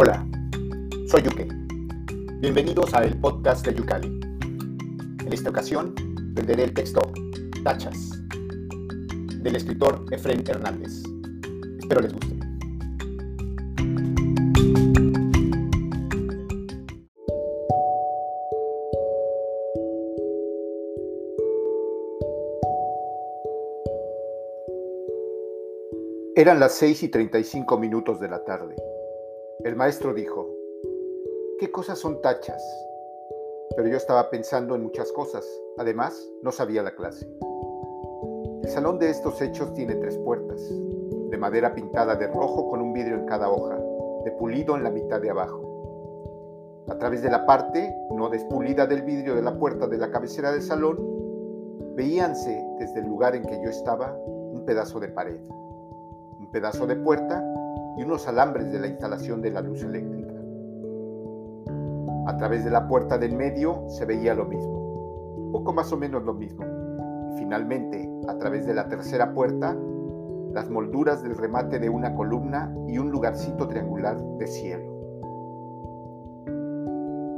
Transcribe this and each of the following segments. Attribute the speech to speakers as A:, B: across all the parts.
A: Hola, soy Yuke. Bienvenidos a el podcast de Yukali. En esta ocasión venderé el texto Tachas del escritor Efren Hernández. Espero les guste. Eran las 6 y 35 minutos de la tarde. El maestro dijo, ¿qué cosas son tachas? Pero yo estaba pensando en muchas cosas. Además, no sabía la clase. El salón de estos hechos tiene tres puertas, de madera pintada de rojo con un vidrio en cada hoja, de pulido en la mitad de abajo. A través de la parte no despulida del vidrio de la puerta de la cabecera del salón, veíanse desde el lugar en que yo estaba un pedazo de pared, un pedazo de puerta y unos alambres de la instalación de la luz eléctrica. A través de la puerta del medio se veía lo mismo, poco más o menos lo mismo. Y finalmente, a través de la tercera puerta, las molduras del remate de una columna y un lugarcito triangular de cielo.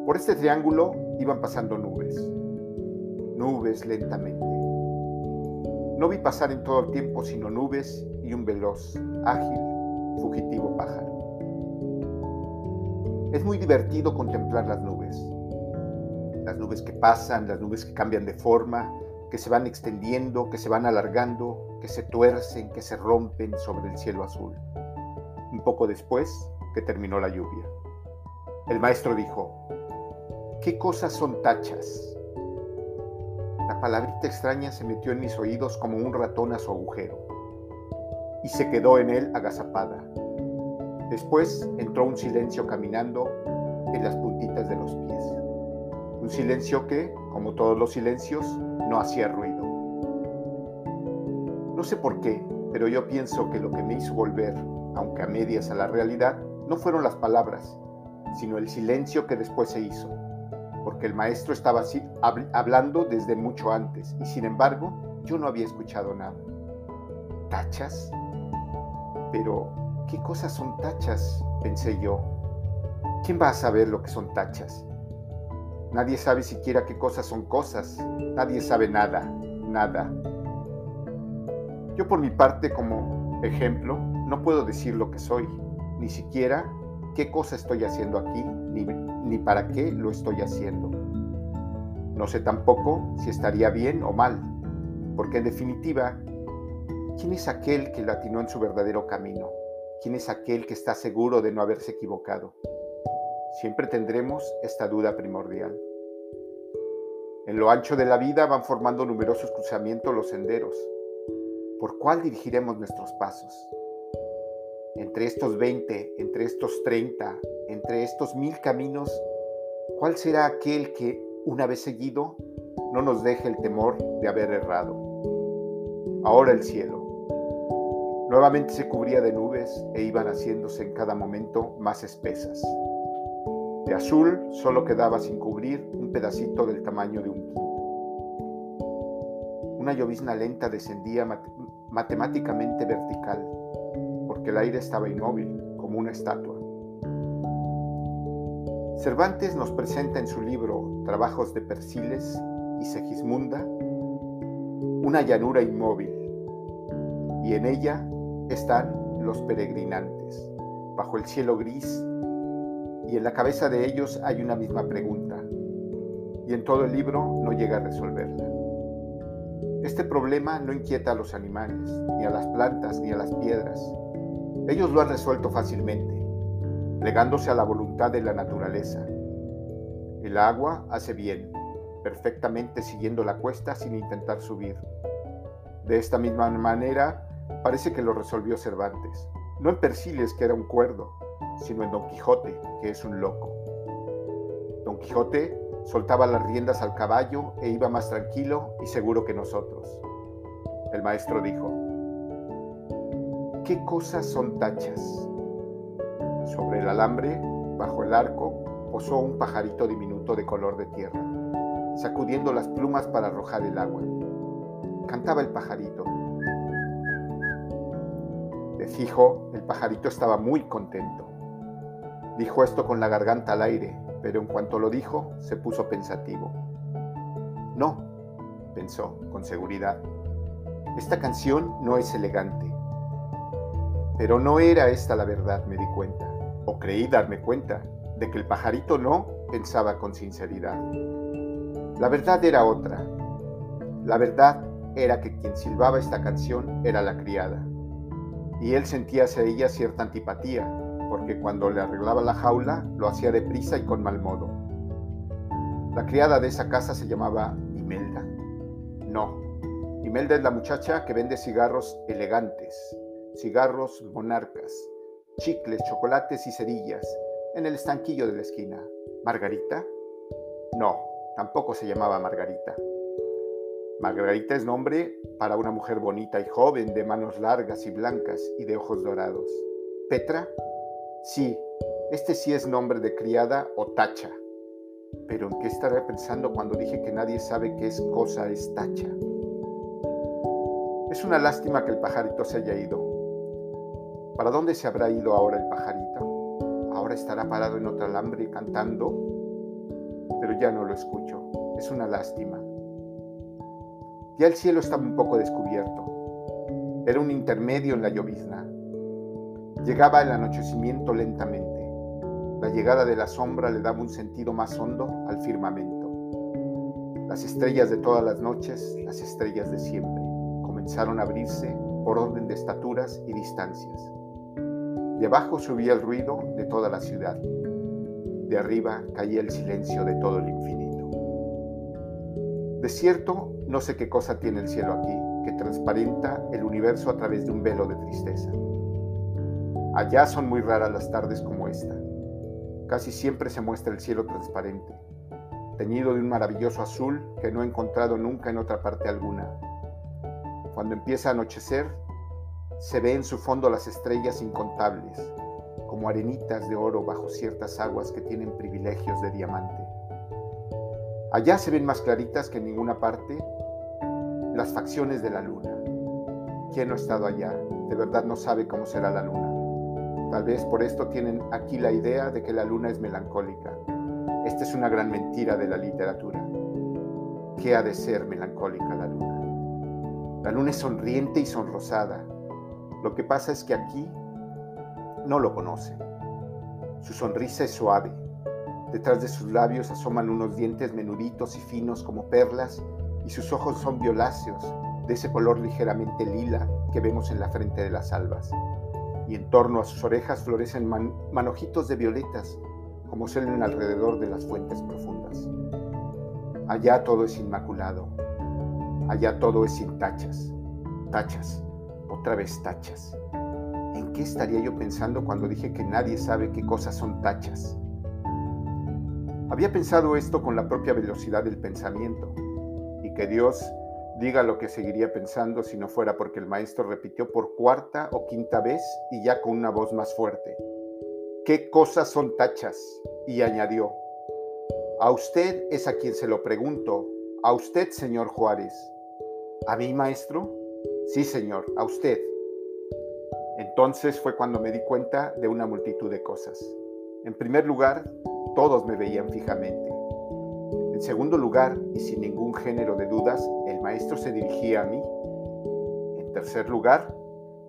A: Por este triángulo iban pasando nubes, nubes lentamente. No vi pasar en todo el tiempo sino nubes y un veloz, ágil, fugitivo pájaro. Es muy divertido contemplar las nubes. Las nubes que pasan, las nubes que cambian de forma, que se van extendiendo, que se van alargando, que se tuercen, que se rompen sobre el cielo azul. Un poco después que terminó la lluvia. El maestro dijo, ¿qué cosas son tachas? La palabrita extraña se metió en mis oídos como un ratón a su agujero y se quedó en él agazapada. Después entró un silencio caminando en las puntitas de los pies. Un silencio que, como todos los silencios, no hacía ruido. No sé por qué, pero yo pienso que lo que me hizo volver, aunque a medias a la realidad, no fueron las palabras, sino el silencio que después se hizo, porque el maestro estaba hablando desde mucho antes y sin embargo yo no había escuchado nada. ¿Tachas? Pero, ¿qué cosas son tachas? pensé yo. ¿Quién va a saber lo que son tachas? Nadie sabe siquiera qué cosas son cosas. Nadie sabe nada, nada. Yo por mi parte, como ejemplo, no puedo decir lo que soy, ni siquiera qué cosa estoy haciendo aquí, ni, ni para qué lo estoy haciendo. No sé tampoco si estaría bien o mal, porque en definitiva ¿Quién es aquel que latinó en su verdadero camino? ¿Quién es aquel que está seguro de no haberse equivocado? Siempre tendremos esta duda primordial. En lo ancho de la vida van formando numerosos cruzamientos los senderos. ¿Por cuál dirigiremos nuestros pasos? Entre estos 20, entre estos 30, entre estos mil caminos, ¿cuál será aquel que, una vez seguido, no nos deje el temor de haber errado? Ahora el cielo Nuevamente se cubría de nubes e iban haciéndose en cada momento más espesas. De azul solo quedaba sin cubrir un pedacito del tamaño de un quinto. Una llovizna lenta descendía matemáticamente vertical, porque el aire estaba inmóvil, como una estatua. Cervantes nos presenta en su libro Trabajos de Persiles y Segismunda una llanura inmóvil, y en ella están los peregrinantes, bajo el cielo gris, y en la cabeza de ellos hay una misma pregunta, y en todo el libro no llega a resolverla. Este problema no inquieta a los animales, ni a las plantas, ni a las piedras. Ellos lo han resuelto fácilmente, plegándose a la voluntad de la naturaleza. El agua hace bien, perfectamente siguiendo la cuesta sin intentar subir. De esta misma manera, Parece que lo resolvió Cervantes, no en Persiles, que era un cuerdo, sino en Don Quijote, que es un loco. Don Quijote soltaba las riendas al caballo e iba más tranquilo y seguro que nosotros. El maestro dijo, ¿qué cosas son tachas? Sobre el alambre, bajo el arco, posó un pajarito diminuto de color de tierra, sacudiendo las plumas para arrojar el agua. Cantaba el pajarito, de fijo, el pajarito estaba muy contento. Dijo esto con la garganta al aire, pero en cuanto lo dijo, se puso pensativo. No, pensó con seguridad. Esta canción no es elegante. Pero no era esta la verdad, me di cuenta, o creí darme cuenta, de que el pajarito no pensaba con sinceridad. La verdad era otra. La verdad era que quien silbaba esta canción era la criada. Y él sentía hacia ella cierta antipatía, porque cuando le arreglaba la jaula lo hacía deprisa y con mal modo. La criada de esa casa se llamaba Imelda. No, Imelda es la muchacha que vende cigarros elegantes, cigarros monarcas, chicles, chocolates y cerillas en el estanquillo de la esquina. ¿Margarita? No, tampoco se llamaba Margarita. Margarita es nombre para una mujer bonita y joven, de manos largas y blancas y de ojos dorados. ¿Petra? Sí, este sí es nombre de criada o tacha. Pero ¿en qué estaré pensando cuando dije que nadie sabe qué es cosa es tacha? Es una lástima que el pajarito se haya ido. ¿Para dónde se habrá ido ahora el pajarito? Ahora estará parado en otro alambre cantando, pero ya no lo escucho. Es una lástima. Ya el cielo estaba un poco descubierto. Era un intermedio en la llovizna. Llegaba el anochecimiento lentamente. La llegada de la sombra le daba un sentido más hondo al firmamento. Las estrellas de todas las noches, las estrellas de siempre, comenzaron a abrirse por orden de estaturas y distancias. De abajo subía el ruido de toda la ciudad. De arriba caía el silencio de todo el infinito. De cierto, no sé qué cosa tiene el cielo aquí, que transparenta el universo a través de un velo de tristeza. Allá son muy raras las tardes como esta. Casi siempre se muestra el cielo transparente, teñido de un maravilloso azul que no he encontrado nunca en otra parte alguna. Cuando empieza a anochecer, se ve en su fondo las estrellas incontables, como arenitas de oro bajo ciertas aguas que tienen privilegios de diamante. Allá se ven más claritas que en ninguna parte las facciones de la luna. ¿Quién no ha estado allá? De verdad no sabe cómo será la luna. Tal vez por esto tienen aquí la idea de que la luna es melancólica. Esta es una gran mentira de la literatura. ¿Qué ha de ser melancólica la luna? La luna es sonriente y sonrosada. Lo que pasa es que aquí no lo conoce. Su sonrisa es suave. Detrás de sus labios asoman unos dientes menuditos y finos como perlas y sus ojos son violáceos, de ese color ligeramente lila que vemos en la frente de las albas. Y en torno a sus orejas florecen manojitos de violetas, como suelen alrededor de las fuentes profundas. Allá todo es inmaculado, allá todo es sin tachas, tachas, otra vez tachas. ¿En qué estaría yo pensando cuando dije que nadie sabe qué cosas son tachas? Había pensado esto con la propia velocidad del pensamiento, que Dios diga lo que seguiría pensando si no fuera porque el maestro repitió por cuarta o quinta vez y ya con una voz más fuerte. ¿Qué cosas son tachas? Y añadió, a usted es a quien se lo pregunto, a usted, señor Juárez. ¿A mí, maestro? Sí, señor, a usted. Entonces fue cuando me di cuenta de una multitud de cosas. En primer lugar, todos me veían fijamente. En segundo lugar, y sin ningún género de dudas, el maestro se dirigía a mí. En tercer lugar,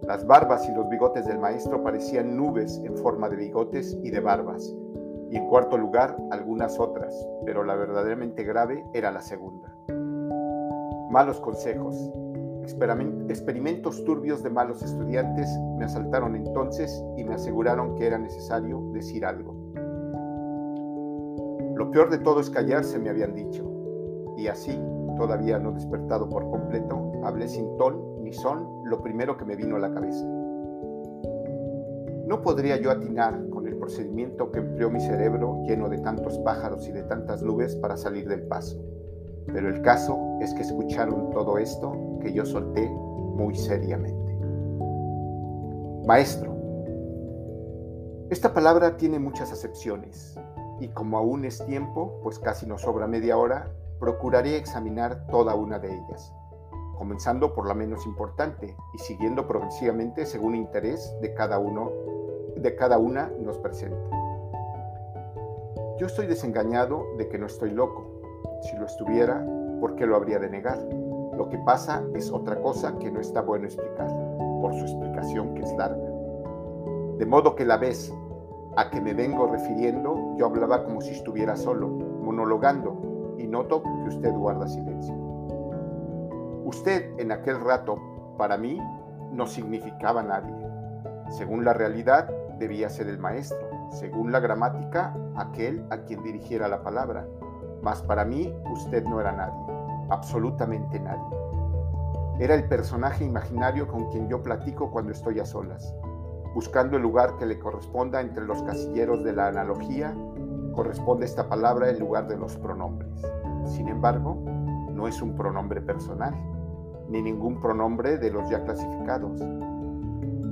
A: las barbas y los bigotes del maestro parecían nubes en forma de bigotes y de barbas. Y en cuarto lugar, algunas otras, pero la verdaderamente grave era la segunda. Malos consejos. Experimentos turbios de malos estudiantes me asaltaron entonces y me aseguraron que era necesario decir algo. Lo peor de todo es callarse, me habían dicho. Y así, todavía no despertado por completo, hablé sin ton ni son lo primero que me vino a la cabeza. No podría yo atinar con el procedimiento que empleó mi cerebro lleno de tantos pájaros y de tantas nubes para salir del paso. Pero el caso es que escucharon todo esto que yo solté muy seriamente. Maestro. Esta palabra tiene muchas acepciones y como aún es tiempo, pues casi nos sobra media hora, procuraré examinar toda una de ellas, comenzando por la menos importante y siguiendo progresivamente según interés de cada uno, de cada una nos presente. Yo estoy desengañado de que no estoy loco. Si lo estuviera, ¿por qué lo habría de negar? Lo que pasa es otra cosa que no está bueno explicar, por su explicación que es larga. De modo que la vez a que me vengo refiriendo, yo hablaba como si estuviera solo, monologando, y noto que usted guarda silencio. Usted en aquel rato, para mí, no significaba nadie. Según la realidad, debía ser el maestro, según la gramática, aquel a quien dirigiera la palabra. Mas para mí, usted no era nadie, absolutamente nadie. Era el personaje imaginario con quien yo platico cuando estoy a solas, buscando el lugar que le corresponda entre los casilleros de la analogía, corresponde esta palabra en lugar de los pronombres. Sin embargo, no es un pronombre personal, ni ningún pronombre de los ya clasificados.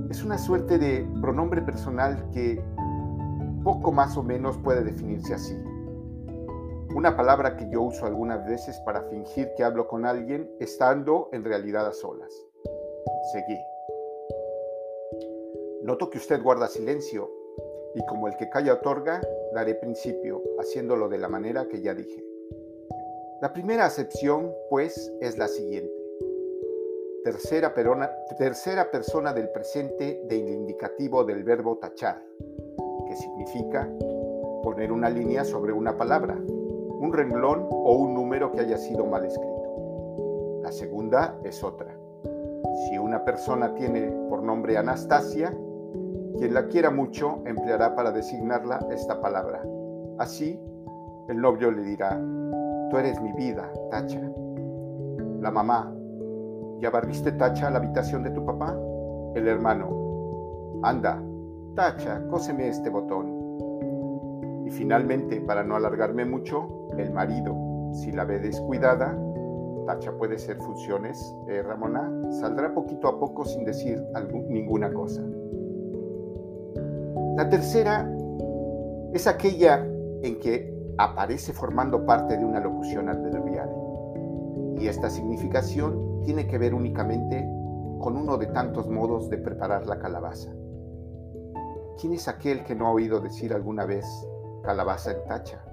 A: Es una suerte de pronombre personal que poco más o menos puede definirse así. Una palabra que yo uso algunas veces para fingir que hablo con alguien estando en realidad a solas. Seguí. Noto que usted guarda silencio y como el que calla otorga, daré principio, haciéndolo de la manera que ya dije. La primera acepción, pues, es la siguiente. Tercera, tercera persona del presente del indicativo del verbo tachar, que significa poner una línea sobre una palabra, un renglón o un número que haya sido mal escrito. La segunda es otra. Si una persona tiene por nombre Anastasia, quien la quiera mucho empleará para designarla esta palabra. Así, el novio le dirá, tú eres mi vida, Tacha. La mamá, ¿ya barriste Tacha la habitación de tu papá? El hermano, anda, Tacha, cóseme este botón. Y finalmente, para no alargarme mucho, el marido, si la ve descuidada, Tacha puede ser funciones, eh, Ramona, saldrá poquito a poco sin decir ninguna cosa. La tercera es aquella en que aparece formando parte de una locución adverbial. Y esta significación tiene que ver únicamente con uno de tantos modos de preparar la calabaza. ¿Quién es aquel que no ha oído decir alguna vez calabaza en tacha?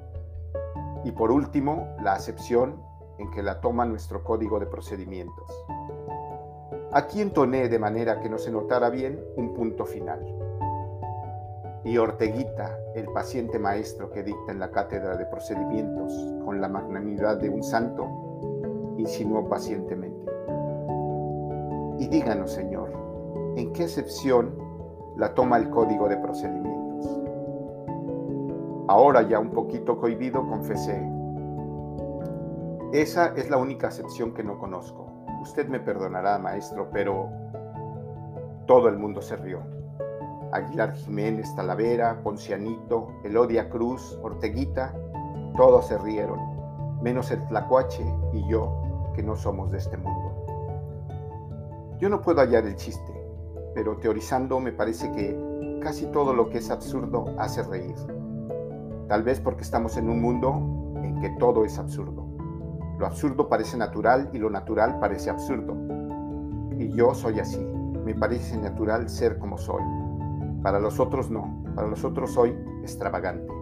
A: Y por último, la acepción en que la toma nuestro código de procedimientos. Aquí entoné de manera que no se notara bien un punto final. Y Orteguita, el paciente maestro que dicta en la cátedra de procedimientos con la magnanimidad de un santo, insinuó pacientemente. Y díganos, Señor, ¿en qué excepción la toma el código de procedimientos? Ahora ya un poquito cohibido, confesé. Esa es la única excepción que no conozco. Usted me perdonará, maestro, pero todo el mundo se rió. Aguilar Jiménez, Talavera, Poncianito, Elodia Cruz, Orteguita, todos se rieron, menos el Tlacuache y yo, que no somos de este mundo. Yo no puedo hallar el chiste, pero teorizando me parece que casi todo lo que es absurdo hace reír. Tal vez porque estamos en un mundo en que todo es absurdo. Lo absurdo parece natural y lo natural parece absurdo. Y yo soy así. Me parece natural ser como soy. Para los otros no. Para los otros soy extravagante.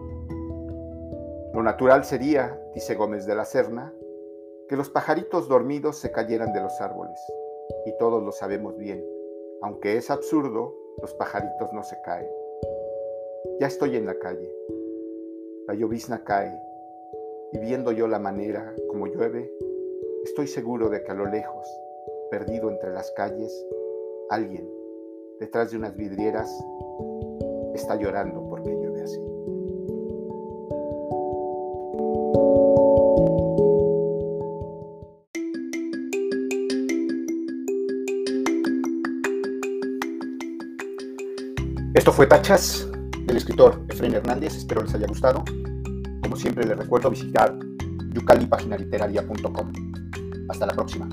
A: Lo natural sería, dice Gómez de la Serna, que los pajaritos dormidos se cayeran de los árboles. Y todos lo sabemos bien. Aunque es absurdo, los pajaritos no se caen. Ya estoy en la calle. La llovizna cae y viendo yo la manera como llueve, estoy seguro de que a lo lejos, perdido entre las calles, alguien, detrás de unas vidrieras, está llorando porque llueve así. Esto fue Tachas escritor Efraín Hernández, espero les haya gustado. Como siempre les recuerdo visitar yucalipaginariteraria.com. Hasta la próxima.